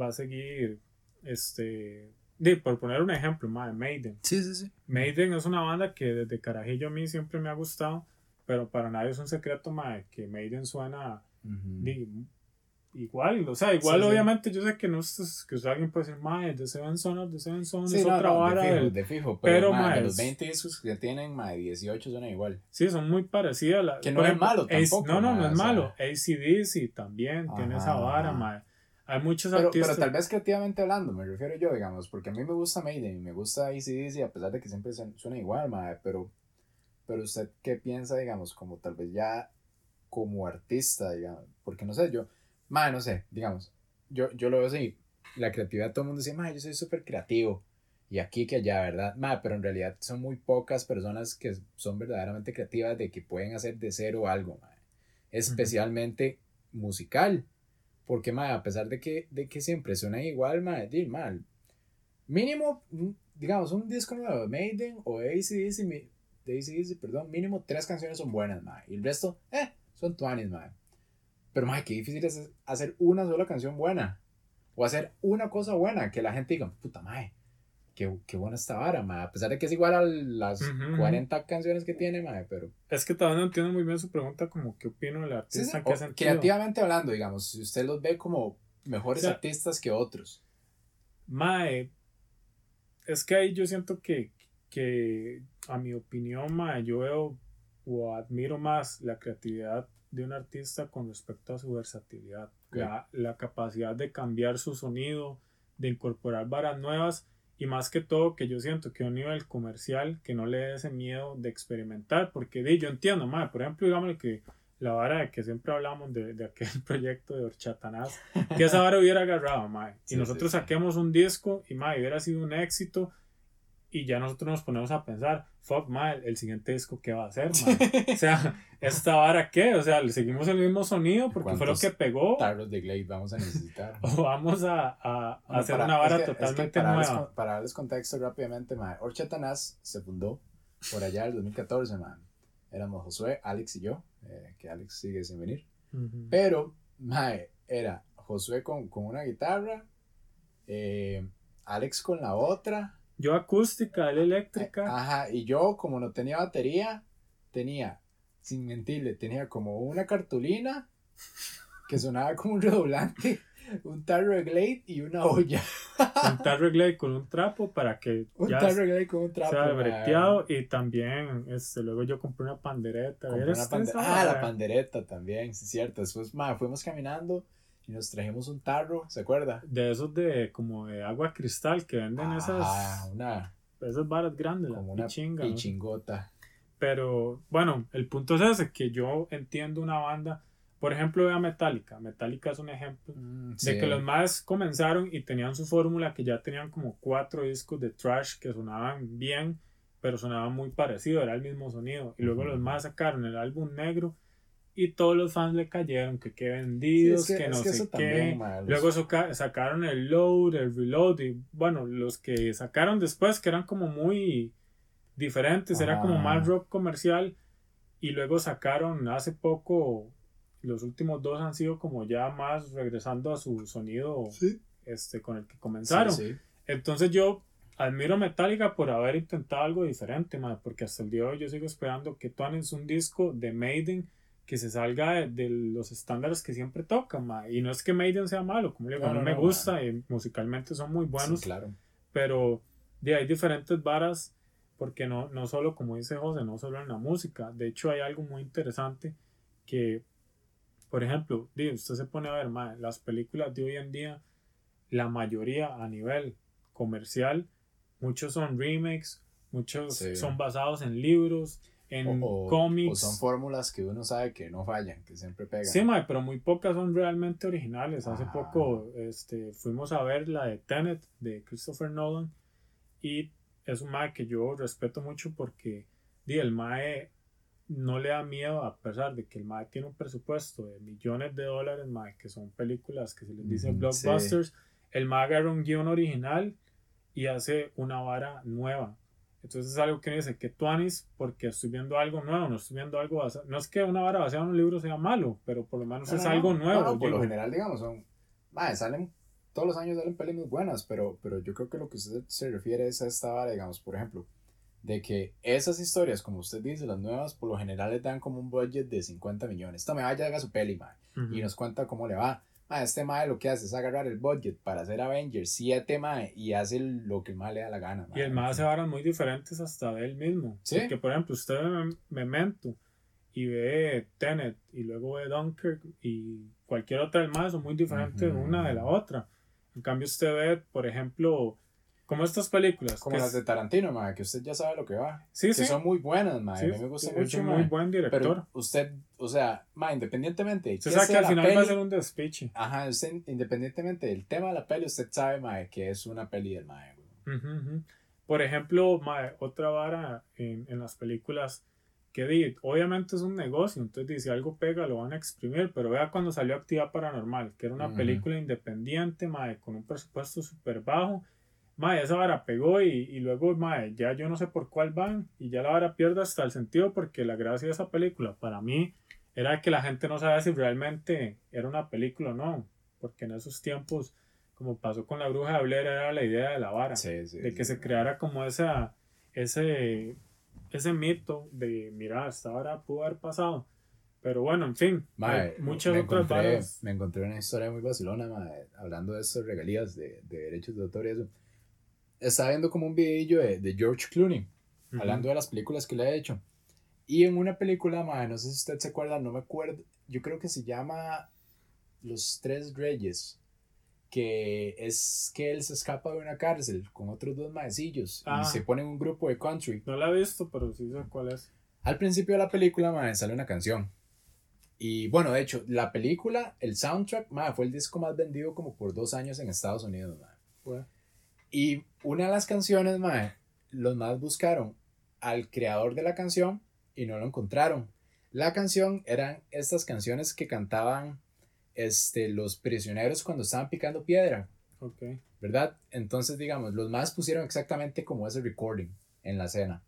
va a seguir, este, de, por poner un ejemplo, Maiden. Sí, sí, sí. Maiden es una banda que desde Carajillo a mí siempre me ha gustado, pero para nadie es un secreto, mae, que Maiden suena di, igual, o sea, igual Sí, sí. obviamente yo sé que no es que alguien puede decir, mae, de Seven Son the Seven Son Sí, es no, otra no, vara de fijo, del- de fijo, pero, pero, ma, ma, de los es- 20 discos que tienen, ma, 18 suenan igual. Sí, son muy parecidas. La, Que no por es ejemplo, malo tampoco, No, no, ma, no es malo. ACDC también tiene esa Ajá, vara, ajá. mae. Hay muchos Pero, artistas. pero tal vez creativamente hablando, me refiero yo, digamos, porque a mí me gusta Maiden y me gusta ACDC, a pesar de que siempre suena suena igual, ma, pero, pero usted qué piensa, digamos, como tal vez ya como artista, digamos, porque no sé, yo, ma, no sé, digamos, yo, yo lo veo así, la creatividad, todo el mundo dice, ma, yo soy súper creativo, y aquí que allá, ¿verdad? Ma, pero en realidad son muy pocas personas que son verdaderamente creativas de que pueden hacer de cero algo, ma, especialmente musical. Porque, ma, a pesar de que, de que siempre suena igual, ma, di, mal. Mínimo, digamos, un disco nuevo de Maiden o ACDC, de AC/DC, perdón, mínimo tres canciones son buenas, ma. Y el resto, eh, son tuanis, ma. Pero, ma, qué difícil es hacer una sola canción buena. O hacer una cosa buena, que la gente diga, puta, ma, qué, qué buena esta vara, ma. A pesar de que es igual a las ujú. 40 canciones que tiene, ma, pero... Es que todavía no entiendo muy bien su pregunta, como qué opino del Sí, artista, sí, o sentido. creativamente hablando, digamos, si usted los ve como mejores O sea, artistas que otros. Mae, es que ahí yo siento que, que a mi opinión, mae, yo veo o admiro más la creatividad de un artista con respecto a su versatilidad. La, la capacidad de cambiar su sonido, de incorporar varas nuevas y más que todo que yo siento que a un nivel comercial que no le dé ese miedo de experimentar, porque di, yo entiendo, mae, por ejemplo, digamos que la vara de que siempre hablamos de, de aquel proyecto de Horchatanás, que esa vara hubiera agarrado, mae, y Sí, nosotros sí, sí. saquemos un disco y mae, hubiera sido un éxito y ya nosotros nos ponemos a pensar, fuck, mae, el siguiente disco qué va a hacer, o sea, esta vara qué, o sea, le seguimos el mismo sonido porque fue lo ¿Cuántos que pegó Tarros de Glade vamos a necesitar. o vamos a, a- Bueno, hacer para- una vara es que- es que totalmente para darles nueva. con- para darles contexto rápidamente, mae, Horchatanás se fundó por allá en el 2014, man. Éramos Josué, Alex y yo, eh, que Alex sigue sin venir. Ujú. Pero, mae, era Josué con, con una guitarra, eh, Alex con la otra, Yo acústica, él eléctrica. Ajá, y yo como no tenía batería, tenía, sin mentirle, tenía como una cartulina que sonaba como un redoblante un tarro de Glade y una olla. un tarro Glade con un trapo para que Un ya tarro de Glade con un trapo. sea mae. breteado y también este, luego yo compré una pandereta. Compré ¿Eres una pande- Ah, la pandereta también, sí cierto. Después, mae, fuimos caminando y nos trajimos un tarro, ¿se acuerda? De esos de como de agua cristal que venden Ah, esas, una esas varas grandes, la como una pichinga, ¿no? pichingota. Pero bueno, el punto es ese, que yo entiendo una banda, por ejemplo, vea Metallica. Metallica es un ejemplo Mm, de sí. que los más comenzaron y tenían su fórmula que ya tenían como cuatro discos de trash que sonaban bien, pero sonaban muy parecido, era el mismo sonido. Y luego Ujú. los más sacaron el álbum negro y todos los fans le cayeron, que qué vendidos, Sí, es que- que, no es sé qué. Luego sacaron el load, el reload y bueno, los que sacaron después que eran como muy diferentes, era como más rock comercial y luego sacaron hace poco, los últimos dos han sido como ya más regresando a su sonido Sí. este, con el que comenzaron. Sí. Entonces yo admiro Metallica por haber intentado algo diferente, mae, porque hasta el día de hoy yo sigo esperando que es un disco de Maiden que se salga de, de los estándares que siempre tocan, mae. y no es que Maiden sea malo, como le digo, No, mí no, me no, gusta y musicalmente son muy buenos, Sí, claro. pero de hay diferentes varas porque no, no solo como dice José, no solo en la música, de hecho hay algo muy interesante que, por ejemplo, di, usted se pone a ver mae, las películas de hoy en día, la mayoría a nivel comercial, muchos son remakes, muchos Sí. son basados en libros, en O, o- cómics. o son fórmulas que uno sabe que no fallan, que siempre pegan. Sí, mae, pero muy pocas son realmente originales. Hace Ajá. poco este, fuimos a ver la de Tenet de Christopher Nolan y es un mae que yo respeto mucho porque di, el mae no le da miedo a pesar de que el mae tiene un presupuesto de millones de dólares, mae, que son películas que se les dice blockbusters. El mae agarra un guion original y hace una vara nueva. Entonces es algo que dice que tuanis porque estoy viendo algo nuevo, no estoy viendo algo basado. No es que una vara basada en un libro sea malo, pero por lo menos No, es no, algo no. nuevo. Por lo general, digamos, son. mae, salen. Todos los años salen pelis muy buenas, pero, pero yo creo que lo que usted se refiere es a esta vara, digamos, por ejemplo, de que esas historias, como usted dice, las nuevas, por lo general le dan como un budget de 50 millones. Esta me vaya haga su peli, mae, Ujú. y nos cuenta cómo le va. Mae, este mae lo que hace es agarrar el budget para hacer Avengers 7, mae, y hace lo que el mae le da la gana, Y el mae hace varas muy diferentes hasta de él mismo. Sí. Porque, por ejemplo, usted ve Memento y ve Tenet y luego ve Dunkirk y cualquier otra del mae son muy diferentes Ujú. una de la otra. En cambio, usted ve, por ejemplo, como estas películas. Como las es- de Tarantino, mae, que usted ya sabe lo que va. Sí, que sí. son muy buenas, mae. sí, a mí me gusta es mucho, mae. muy buen director. Pero usted, o sea, ma, independientemente de usted sabe que al final va a ser un despiche. Ajá, usted, independientemente del tema de la peli, usted sabe, ma, que es una peli del. Ujú, ujú. Por ejemplo, mae, otra vara en, en las películas que di, obviamente es un negocio, entonces si algo pega lo van a exprimir, pero vea cuando salió Actividad Paranormal, que era una película independiente, mae, con un presupuesto súper bajo, mae, esa vara pegó y, y luego, mae, ya yo no sé por cuál van, y ya la vara pierde hasta el sentido porque la gracia de esa película para mí era que la gente no sabía si realmente era una película o no, porque en esos tiempos, como pasó con la bruja de Blair, era la idea de la vara Sí, sí. de que sí, se creara como esa, ese, ese mito de, mira, hasta ahora pudo haber pasado. Pero bueno, en fin, hay muchas me otras encontré, varas. me encontré una historia muy vacilona, mae, hablando de estas regalías de, de derechos de autor y eso. Estaba viendo como un videillo de, de George Clooney, hablando de las películas que le ha hecho. Y en una película, mae, no sé si usted se acuerda, no me acuerdo, yo creo que se llama Los Tres Reyes, que es que él se escapa de una cárcel con otros dos maecillos Ah. y se pone en un grupo de country. No la he visto, pero sí sé cuál es. Al principio de la película, mae, sale una canción. Y bueno, de hecho, la película, el soundtrack, mae, fue el disco más vendido como por dos años en Estados Unidos, mae. Fue. Y una de las canciones, mae, los más buscaron al creador de la canción y no lo encontraron. La canción eran estas canciones que cantaban este, los prisioneros cuando estaban picando piedra, Ok. ¿verdad? Entonces, digamos, los más pusieron exactamente como ese recording en la escena.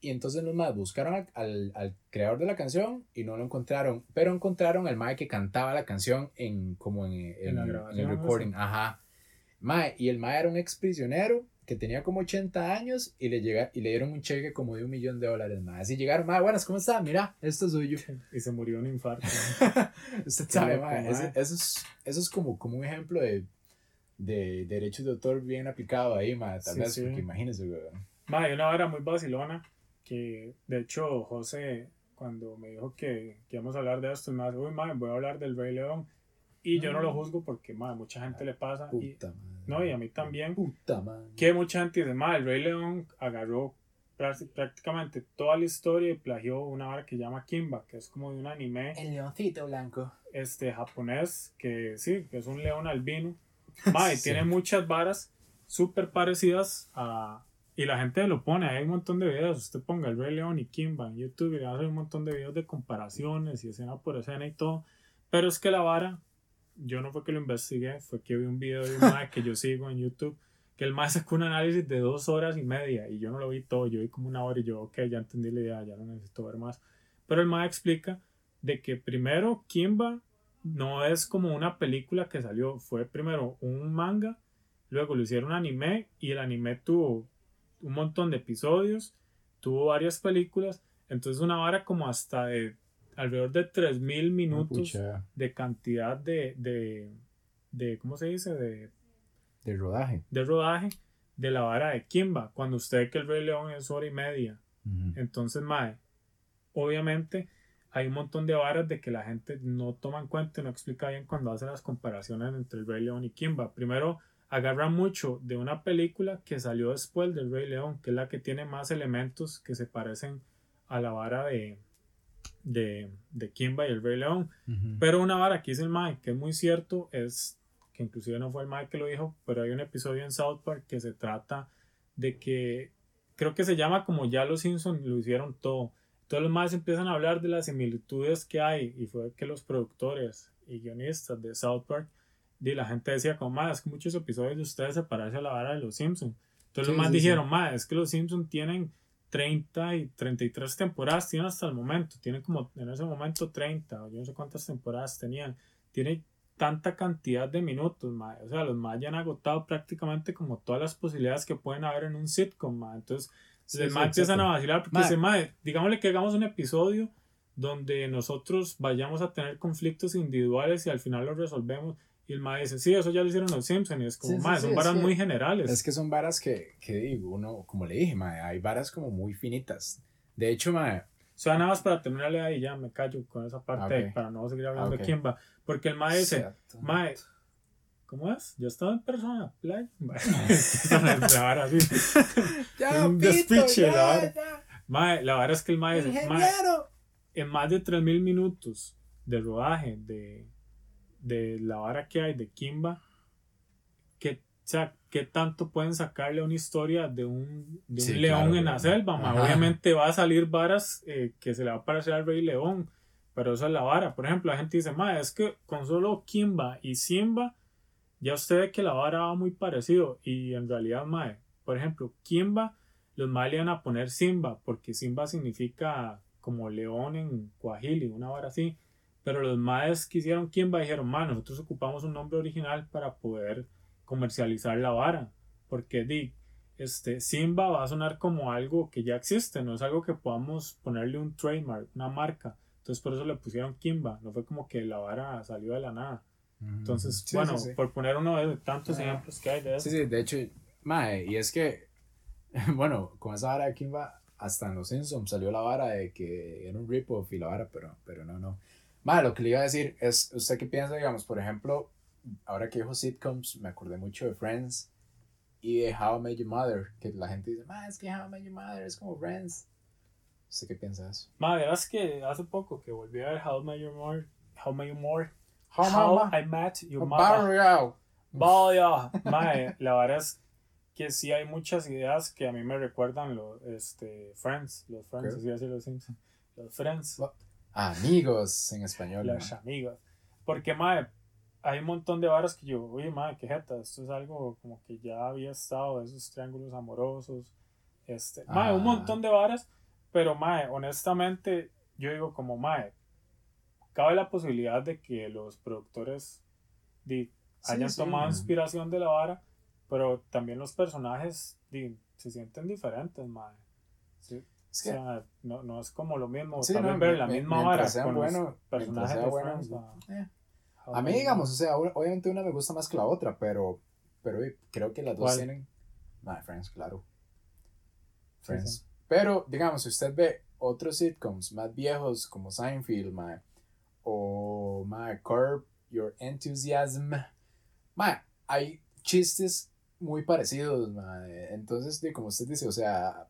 Y entonces los más buscaron al, al, al creador de la canción y no lo encontraron, pero encontraron al mae que cantaba la canción en como en, en- En la en el recording, ajá. Mae, y el mae era un ex prisionero que tenía como 80 años y le, llega, y le dieron un cheque como de un millón de dólares más. Así llegaron, mae, buenas, ¿cómo está? Mira, esto es suyo. Y se murió un infarto. Usted sabe, mae, mae. eso, es, eso es como, como un ejemplo de, de derechos de autor bien aplicado ahí, mae, tal Sí, vez, sí. porque imagínese, weón. Ma, hay una hora muy vacilona que, de hecho, José, cuando me dijo que, que íbamos a hablar de esto, me dijo, uy, ma, voy a hablar del Rey León. Y yo no lo juzgo porque, ma, mucha gente le pasa. Y, Puta madre. no, y a mí también. Puta madre. Que mucha gente dice, ma, el Rey León agarró prácti- prácticamente toda la historia y plagió una hora que se llama Kimba, que es como de un anime El leoncito blanco. este japonés que sí, que es un león albino. Ma, y Sí. tiene muchas varas súper parecidas a... Y la gente lo pone, hay un montón de videos. Usted ponga el Rey León y Kimba en YouTube y le va a hacer un montón de videos de comparaciones y escena por escena y todo. Pero es que la vara, yo no fue que lo investigué, fue que vi un video de un mae que yo sigo en YouTube, que el mae sacó un análisis de dos horas y media y yo no lo vi todo, yo vi como una hora y yo, ok, ya entendí la idea, ya no necesito ver más. Pero el mae explica de que primero Kimba no es como una película que salió, fue primero un manga, luego lo hicieron anime y el anime tuvo un montón de episodios, tuvo varias películas, entonces una vara como hasta de alrededor de 3000 minutos de cantidad de, de, de ¿cómo se dice? De, de rodaje. de rodaje de la vara de Kimba, cuando usted ve que el Rey León es hora y media. Entonces, mae, obviamente hay un montón de varas de que la gente no toma en cuenta y no explica bien cuando hace las comparaciones entre el Rey León y Kimba. Primero, agarra mucho de una película que salió después del Rey León, que es la que tiene más elementos que se parecen a la vara de, de, de Kimba y el Rey León. Pero una vara que dice el Mike, que es muy cierto, es que inclusive no fue el Mike que lo dijo, pero hay un episodio en South Park que se trata de que creo que se llama como ya los Simpsons lo hicieron todo. Todos los más empiezan a hablar de las similitudes que hay y fue que los productores y guionistas de South Park y la gente decía como más es que muchos episodios de ustedes se parecen a la vara de los Simpsons. Entonces Sí, los más sí, dijeron, más es que los Simpsons tienen 30 y 33 temporadas, tienen hasta el momento, tienen como en ese momento 30, o yo no sé cuántas temporadas tenían, tiene tanta cantidad de minutos, mae. o sea, los más ya han agotado prácticamente como todas las posibilidades que pueden haber en un sitcom, entonces Sí, los sí, empiezan a vacilar porque mae, digámosle que hagamos un episodio donde nosotros vayamos a tener conflictos individuales y al final los resolvemos. Y el mae dice, sí, eso ya lo hicieron los Simpsons. Y es como, Sí, sí, mae, sí, son varas que- muy generales. Es que son varas que, que digo, uno, como le dije, mae, hay varas como muy finitas. De hecho, mae, O sea, nada más para terminarle ahí, ya me callo con esa parte Ok. para no seguir hablando Ok. de quién va. Porque el mae dice, mae, ¿cómo es? Yo estaba en persona, play. la vara así. Ya, un pito, despiche, ya, la vara. ya. Mae, la verdad es que el mae dice, mae, en más de 3000 minutos de rodaje de, de la vara que hay de Kimba, ¿qué, o sea, ¿qué tanto pueden sacarle a una historia de un, de un Sí, león claro, en la selva? ma? Ajá. Obviamente va a salir varas eh, que se le va a parecer al Rey León, pero eso es la vara. Por ejemplo, la gente dice, ma, es que con solo Kimba y Simba, ya usted ve que la vara va muy parecido. Y en realidad, mae, por ejemplo, Kimba, los mae le van a poner Simba, porque Simba significa como león en Guajili, una vara así. Pero los maes que hicieron Kimba dijeron, ma, nosotros ocupamos un nombre original para poder comercializar la vara. Porque di, este, Simba va a sonar como algo que ya existe, no es algo que podamos ponerle un trademark, una marca. Entonces por eso le pusieron Kimba, no fue como que la vara salió de la nada. Entonces, Sí, bueno, sí, sí. por poner uno de tantos ejemplos que hay de eso. Sí, sí, de hecho, mae, y es que, bueno, con esa vara de Kimba, hasta en los Simpsons salió la vara de que era un rip-off y la vara, pero, pero no, no. Lo que le iba a decir es, ¿usted qué piensa, digamos, por ejemplo, ahora que dijo sitcoms, me acordé mucho de Friends y de How I Met Your Mother, que la gente dice, mae, es que How I Met Your Mother es como Friends. ¿Usted qué piensa de eso? Ma, verás que hace poco que volví a ver How I Met Your Mother, How I Met Your Mother, How, How I Met Your Mother. Vaya, mae, la verdad es que sí hay muchas ideas que a mí me recuerdan los este, Friends, los Friends, así decir los Simpsons, los Friends, Amigos en español. los mae. amigos. Porque, mae, hay un montón de varas que yo, oye, mae, qué jeta, esto es algo como que ya había estado, esos triángulos amorosos, este, mae, un Ah. montón de varas, pero, mae, honestamente, yo digo como, mae, cabe la posibilidad de que los productores hayan sí, tomado inspiración de la vara, Pero también los personajes se sienten diferentes, mae. Sí, Es O que, sea, no, no es como lo mismo. Sí, también no, ver la mi- misma sean con bueno- los personajes de bueno, Friends. a- eh. a mí, digamos, o sea, ob- obviamente una me gusta más que la otra, pero, pero creo que las dos ¿Cuál? tienen. Nah, Friends, claro. Sí, Friends. sí. Pero, digamos, si usted ve otros sitcoms más viejos como Seinfeld, mae, o mae, Curb Your Enthusiasm, mae, hay chistes muy parecidos, mae. Entonces, como usted dice, o sea,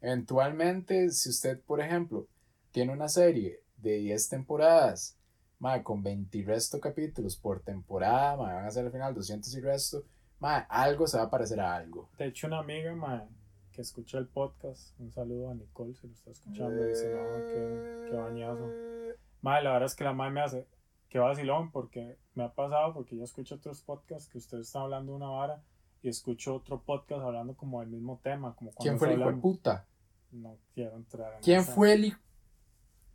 eventualmente, si usted, por ejemplo, tiene una serie de 10 temporadas, mae, con 20 y resto capítulos por temporada, mae, van a ser al final 200 y resto, mae, algo se va a parecer a algo. De hecho, una amiga mae, que escucha el podcast, un saludo a Nicole si lo está escuchando, dice, no, qué, qué bañazo. Mae, la verdad es que la madre me hace, qué vacilón, porque me ha pasado, porque yo escucho otros podcasts que ustedes están hablando una vara y escucho otro podcast hablando como del mismo tema. Como ¿Quién fue el hijo de puta? No quiero entrar en ¿Quién esa- fue el hijo?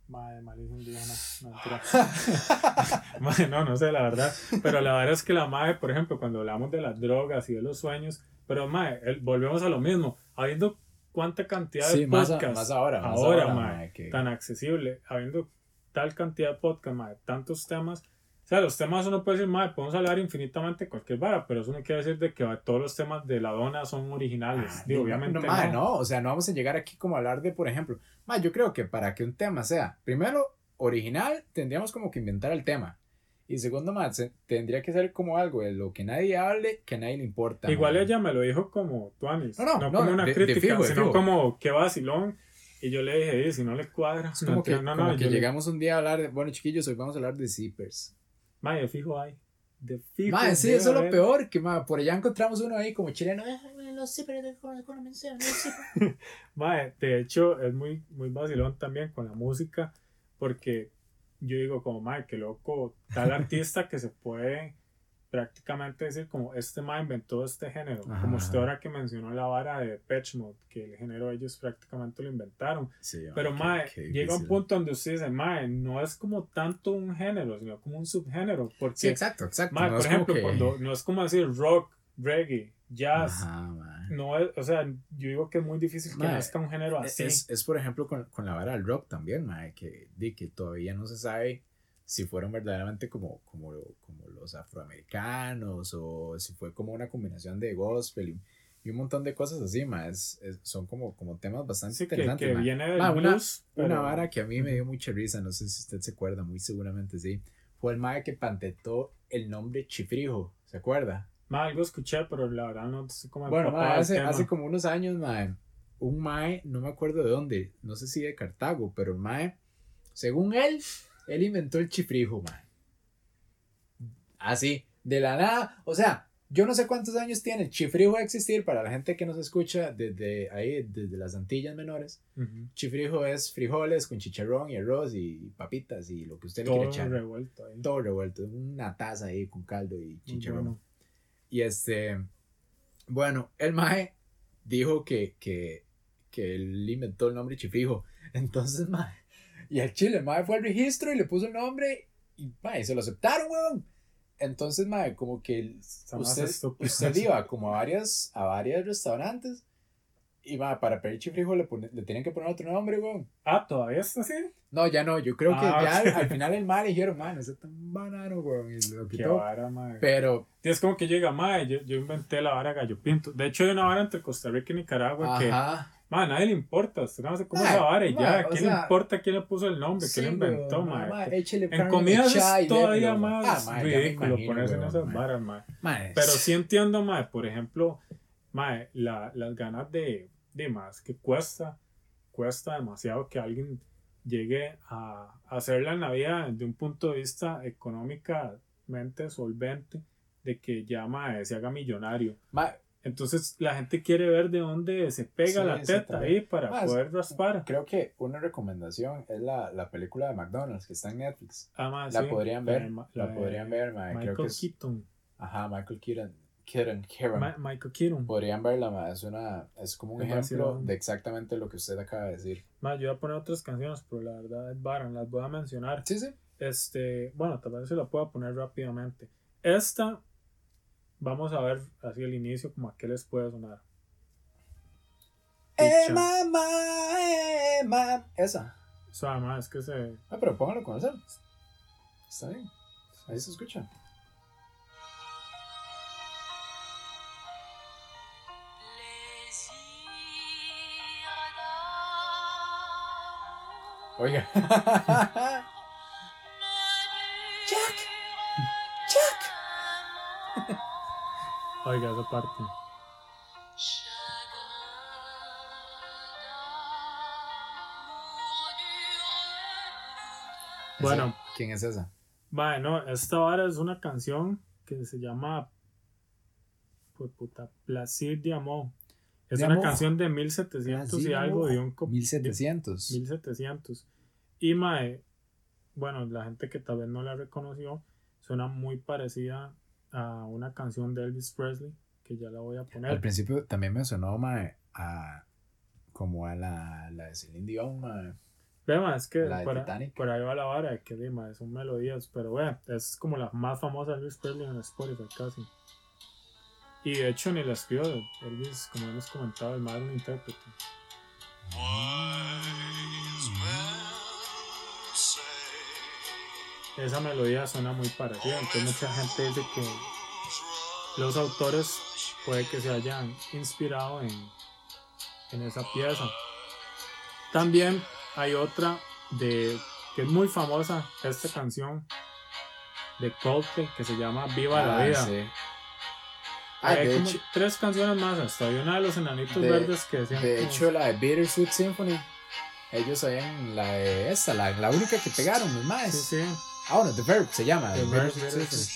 Madre, malísimo indígena. No, mentira. Madre, no, no sé, la verdad. Pero la verdad es que la madre, por ejemplo, cuando hablamos de las drogas y de los sueños, pero madre, el- volvemos a lo mismo. Habiendo cuánta cantidad Sí, de más, a- podcasts más ahora, más ahora, mae, que- tan accesible, habiendo tal cantidad de podcasts, madre, tantos temas. O sea, los temas uno puede decir, madre, podemos hablar infinitamente cualquier vara, pero eso no quiere decir de que todos los temas de la dona son originales. Ah, Digo, no, obviamente no, mae, no. no, o sea, no vamos a llegar aquí como a hablar de, por ejemplo, mae, yo creo que para que un tema sea, primero, original, tendríamos como que inventar el tema. Y segundo, más, tendría que ser como algo de lo que nadie hable, que a nadie le importa. Igual ella me lo dijo como Tuanis, No, no, no, no, como una de- de crítica, fijo, de sino fijo. como qué vacilón. Y yo le dije, "Eh, si no le cuadra, Es como que, no, no, como no, que yo le- llegamos un día a hablar de, bueno, chiquillos, hoy vamos a hablar de zippers. Mae, de fijo hay. De fijo. Mae, sí, eso es lo peor, que mae, por allá encontramos uno ahí como chileno. "Ah, Los zippers de con mención, los zippers". Mae, de hecho, es muy, muy vacilón también con la música, porque yo digo como, mae, qué loco, tal artista que se puede prácticamente decir como, este mae inventó este género, Ajá, como usted ahora que mencionó la vara de Pitch Mode, que el género ellos prácticamente lo inventaron. Sí, Pero, qué- mae, llega un punto donde usted dice, mae, no es como tanto un género, sino como un subgénero, porque, Sí, exacto, exacto. mae, no por ejemplo, cuando, no es como decir rock, reggae, jazz, Ajá, no es, o sea, yo digo que es muy difícil que Mae, nazca un género así. Es, es, por ejemplo con, con la vara del rock también, mae, que, di que todavía no se sabe si fueron verdaderamente como, como, como los afroamericanos o si fue como una combinación de gospel y, y un montón de cosas así, mae, es- es- son como, como temas bastante Sí, que, interesantes. que mae. viene del Ma, una- blues, Una pero- vara que a mí me dio mucha risa, no sé si usted se acuerda, muy seguramente sí, fue el mae que patentó el nombre Chifrijo, ¿se acuerda? Ma, algo escuché, pero la verdad no sé cómo Bueno, el hace, hace como unos años, mae, un mae, no me acuerdo de dónde, no sé si de Cartago, pero el mae, según él, él inventó el chifrijo, mae. Así, de la nada, o sea, yo no sé cuántos años tiene el chifrijo de existir para la gente que nos escucha desde ahí, desde las Antillas menores. Chifrijo es frijoles con chicharrón y arroz y papitas y lo que usted le Todo quiera echar. revuelto ahí. Todo revuelto, una taza ahí con caldo y chicharrón. bueno. Y este, bueno, el Mae dijo que, que, que él inventó el nombre Chifrijo. Entonces, Mae, y al chile, el Mae fue al registro y le puso el nombre y, Mae, se lo aceptaron, weón. Entonces, Mae, como que el- usted, usted iba como a varias, a varios restaurantes y, Mae, para pedir Chifrijo le, pone- le tienen que poner otro nombre, weón. Ah, ¿todavía está así? No, ya no, yo creo que Ah, ya ok. al, al final el Mae le dijeron, Mae, está tan banano, weón, y lo Qué quitó. vara, ma. Pero, Es como que llega, ma, yo, yo inventé la vara gallo pinto. De hecho, hay una vara entre Costa Rica y Nicaragua que, ajá. ma, a nadie le importa. Usted no sabe cómo Ma, es esa vara y ya. ¿Quién le sea, importa quién le puso el nombre? Sí, ¿Quién lo inventó, ma, échele En comidas es todavía más Ah, ridículo imagino, ponerse en weón, esas varas, ma. Ma, Pero sí entiendo, mae, por ejemplo, mae, la, las ganas de, de más, que cuesta, cuesta demasiado que alguien llegue a, hacer la Navidad desde un punto de vista económicamente solvente, de que ya mae, se haga millonario. ma, Entonces la gente quiere ver de dónde se pega Sí, la teta ahí para Ma, es- poder raspar. creo que una recomendación es la, la película de McDonald's que está en Netflix. Ah, mae, La sí, podrían la ver, Ma- la de podrían ver, ma, creo Michael que es, Keaton. ajá, Michael Keaton, Keaton. Ma- Michael Keaton. Podrían verla, ma, es una, es como un Es ejemplo de exactamente lo que usted acaba de decir. Ma, yo voy a poner otras canciones, pero la verdad es varan, las voy a mencionar. Sí, sí. Este, bueno, tal vez se la pueda poner rápidamente. Esta vamos a ver así el inicio, como a qué les puede sonar. Eh, mamá, eh, mam. Esa. Eso además es que se. Ah, pero póngalo con esa. Está bien. Ahí se escucha. Oiga. Oiga, esa parte. Bueno. ¿Quién es esa? Bueno, esta vara es una canción que se llama. Pues puta, Placid de Amor. Es De una Amor. canción de 1700 y algo de un. co- 1700. 1700. Y mae, bueno, la gente que tal vez no la reconoció, suena muy parecida a una canción de Elvis Presley, que ya la voy a Al poner. principio también me sonó mae, a, como a la, la de Celine Dion, mae. Ve, mae, es que La de por, Titanic. por ahí va la vara, que mae, son melodías, pero ve, es como la más famosa de Elvis Presley en Spotify casi. Y de hecho ni la escribió Elvis, como hemos comentado, el más un intérprete. Esa melodía suena muy parecida, entonces mucha gente dice que los autores puede que se hayan inspirado en, en esa pieza. También hay otra de que es muy famosa, esta canción de Coldplay que se llama Viva la Ah, Vida. sí. Ah, hay de como hecho- tres canciones más, hasta hay una de los enanitos De- verdes que decían De hecho, la de Bittersweet Symphony, ellos habían la de esta, la, la única que pegaron, sí, sí, Ah, bueno, The Verb se llama. The The Verb. Symphony.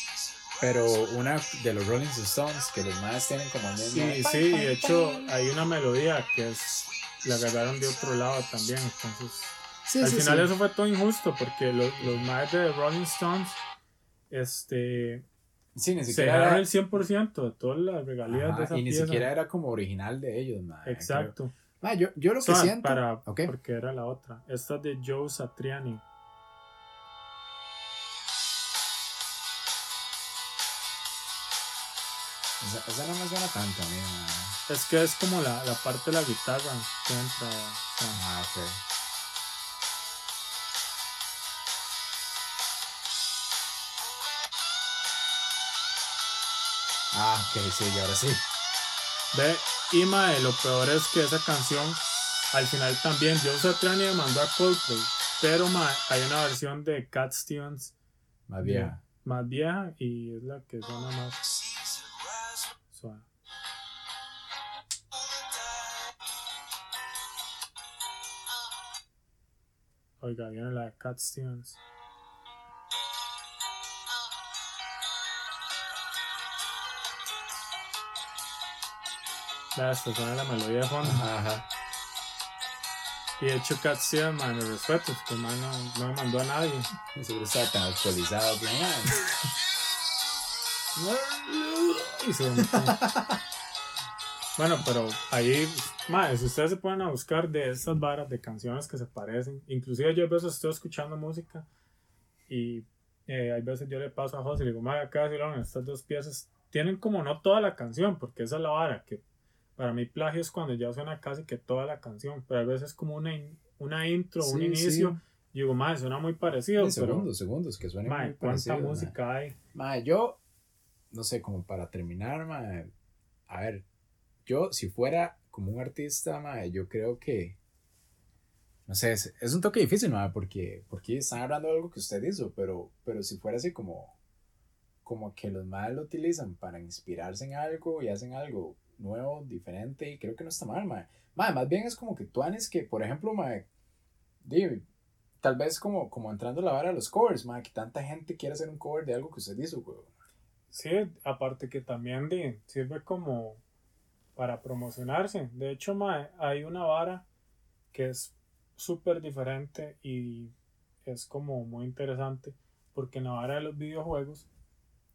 Pero una de los Rolling Stones, que los maes tienen como el mismo. Sí, sí, de hecho hay una melodía que es la agarraron de otro lado también, entonces Sí, al sí, final sí. eso fue todo injusto porque los, los maes de Rolling Stones este Sí, ni se siquiera ganaron era, el 100% de todas las regalías Ajá, de esa y ni pieza. siquiera era como original de ellos, mae, Exacto. Mae, yo, yo lo que siento. para Ok. porque era la otra. Esta es de Joe Satriani. Esa, esa no me suena tanto a mí, mae. Es que es como la, la parte de la guitarra que entra. o sea, Ah, ok. Ah, ok, sí, y ahora sí. Ve, y mae, lo peor es que esa canción al final también Joe Satriani demandó a Coldplay, pero mae, hay una versión de Cat Stevens Más vieja. más vieja y es la que suena más suave. Oiga, viene la de Cat Stevens. Esta suena la melodía de fondo. Ajá. Y de hecho, Cat Stevens, man, mis respetos, que man no, no me mandó a nadie. Seguro estaba tan actualizado. que, mae, Y se vomitó. bueno, pero ahí, madre, si ustedes se ponen a buscar de estas varas de canciones que se parecen, inclusive yo a veces estoy escuchando música y eh, hay veces yo le paso a José y le digo, madre, acá decirlo, estas dos piezas tienen como no toda la canción, porque esa es la vara, que para mí plagio es cuando ya suena casi que toda la canción, pero a veces como una, in- una intro, un Sí, inicio, sí. y digo, madre, suena muy parecido, Sí, pero, segundos, segundos, que suena madre, muy ¿cuánta parecido, mae. música hay? Mae, yo, no sé, como para terminar, mae, a ver, yo si fuera como un artista, mae, yo creo que, no sé, es, es un toque difícil, mae, porque, porque están hablando de algo que usted hizo, pero, pero si fuera así como, como que los mae lo utilizan para inspirarse en algo y hacen algo nuevo, diferente, y creo que no está mal, mae. Mae, más bien es como que tú haces que, por ejemplo, mae, di, tal vez como, como entrando a la vara de los covers, mae, que tanta gente quiere hacer un cover de algo que usted hizo, güey. Sí, aparte que también sirve como para promocionarse. De hecho, mae, hay una vara que es súper diferente y es como muy interesante porque en la vara de los videojuegos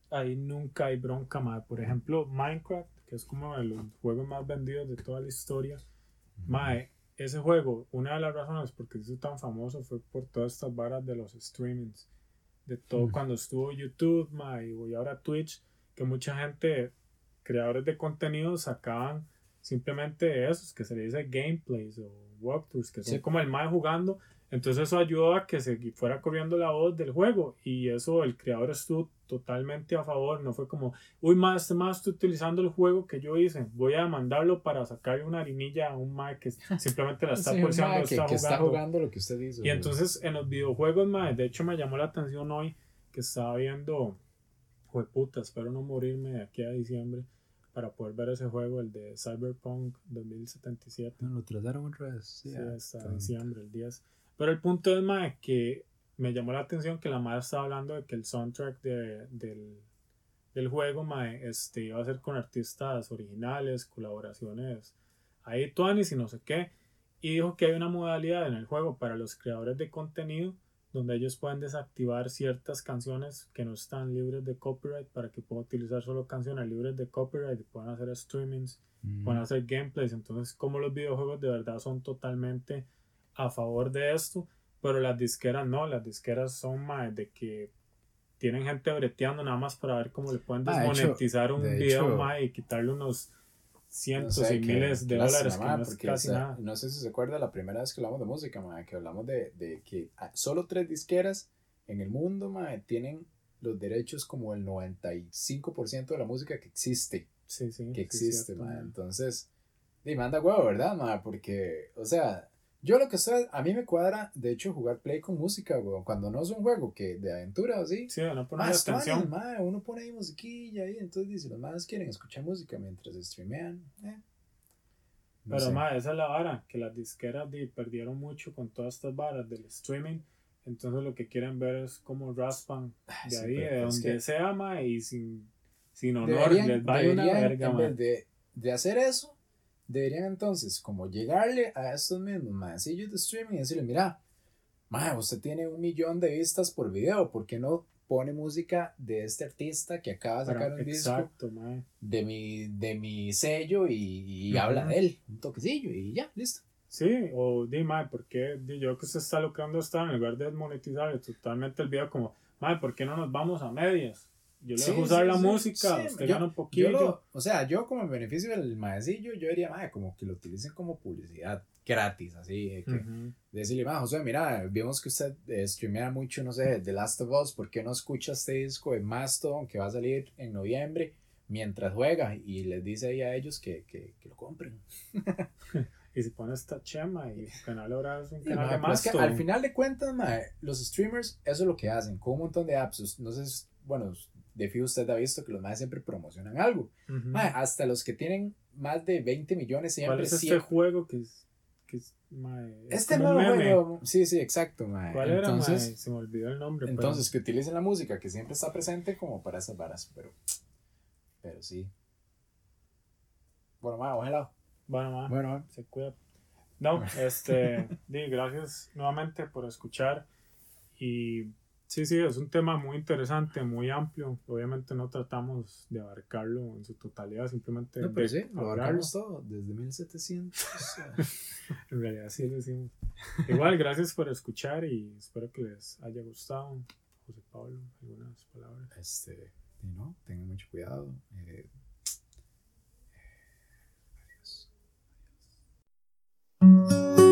ahí nunca hay bronca, mae. Por ejemplo, Minecraft, que es como de los juegos más vendidos de toda la historia. Mae, ese juego, una de las razones por qué se hizo tan famoso fue por todas estas varas de los streamings. De todo Mm. cuando estuvo YouTube, mae, y ahora Twitch, que mucha gente, creadores de contenido, sacaban simplemente esos, que se le dice gameplays o walkthroughs, que son Sí. como el más jugando. Entonces eso ayudó a que se fuera corriendo la voz del juego y eso el creador estuvo totalmente a favor, no fue como, uy, más este más está utilizando el juego que yo hice, voy a mandarlo para sacarle una harinilla a un mae que simplemente la está Sí, que, está que está jugando. jugando lo que usted hizo. Y güey. entonces en los videojuegos, mae, de hecho me llamó la atención hoy que estaba viendo, puta, espero no morirme de aquí a diciembre para poder ver ese juego, el de Cyberpunk 2077. No, lo trataron otra vez. Sí, Sí, ah, hasta diciembre, el 10. Pero el punto es, mae, que me llamó la atención que la madre estaba hablando de que el soundtrack de- del, del juego, mae, este, iba a ser con artistas originales, colaboraciones ahí, tuanis y no sé qué. Y dijo que hay una modalidad en el juego para los creadores de contenido donde ellos pueden desactivar ciertas canciones que no están libres de copyright para que puedan utilizar solo canciones libres de copyright y puedan hacer streamings Mm. van a hacer gameplays. Entonces, como los videojuegos de verdad son totalmente a favor de esto, pero las disqueras no, las disqueras son más de que tienen gente breteando nada más para ver cómo le pueden Ah, de hecho- desmonetizar un de video hecho- mae, y quitarle unos cientos No sé, y miles de dólares, que no es casi o sea, nada. No sé si se acuerda la primera vez que hablamos de música, ma, que hablamos de, de que solo tres disqueras en el mundo ma, tienen los derechos como el 95% de la música que existe. Sí, sí, que sí, existe, cierto, ma. Entonces, di, manda huevo, ¿verdad, ma? Porque, o sea, yo lo que sé, a mí me cuadra, de hecho, jugar play con música, weón. Cuando no es un juego que de aventura o así, Sí, no más atención. uno pone ahí musiquilla ahí, entonces dice, los más quieren escuchar música mientras streamean, eh. No Pero más, esa es la vara, que las disqueras di, perdieron mucho con todas estas varas del streaming. Entonces lo que quieren ver es cómo raspan de sí, ahí, de donde que- sea, ma, y sin, sin honor, Deberían, les vaya una verga, en ma. vez de, de hacer eso, deberían entonces como llegarle a estos mismos maecillos de streaming y decirle, mira, ma, usted tiene un millón de vistas por video, ¿por qué no pone música de este artista que acaba de Pero- sacar un disco ma. de mi, de mi sello y, habla de él, un toquecillo y ya, listo. Sí, o di, ma, ¿por qué? Di, yo que se está lucrando esto en lugar de monetizar totalmente el video como, ma, ¿por qué no nos vamos a medias? Yo le Sí, dejo usar sí, la sí, música, usted yo- gana un poquillo. lo- o sea, yo como en beneficio del maecillo, yo diría, ma, como que lo utilicen como publicidad gratis, así, de que... Ujú. decirle, ma, José, mira, vimos que usted eh, streamea mucho, no sé, The Last of Us, ¿por qué no escucha este disco de Mastodon que va a salir en noviembre mientras juega? Y les dice ahí a ellos que, que, que lo compren. Y si pones esta chema y su canal ahora es un canal de pero es que Mastodon. al final de cuentas, ma, los streamers, eso es lo que hacen, con un montón de apps. No sé, bueno, de fijo usted ha visto que los más siempre promocionan algo. Hasta los que tienen más de 20 millones ¿Cuál siempre... es este siempre- juego que es, que es, este nuevo juego, sí, sí, exacto. ¿Cuál era? Entonces, Se me olvidó el nombre. pero- Entonces, que utilicen la música que siempre está presente como para esas varas, pero, pero sí. Bueno, ma, ojalá. Bueno, ma, Bueno, se cuida. No, este, di, gracias nuevamente por escuchar. Y Sí, sí, es un tema muy interesante, muy amplio. Obviamente no tratamos de abarcarlo en su totalidad, simplemente. No, pero sí, lo abarcamos todo, desde 1700. en realidad sí lo hicimos. Igual, gracias por escuchar y espero que les haya gustado. José Pablo, algunas palabras. Este, y no, tengan mucho cuidado. Eh, eh adiós. adiós.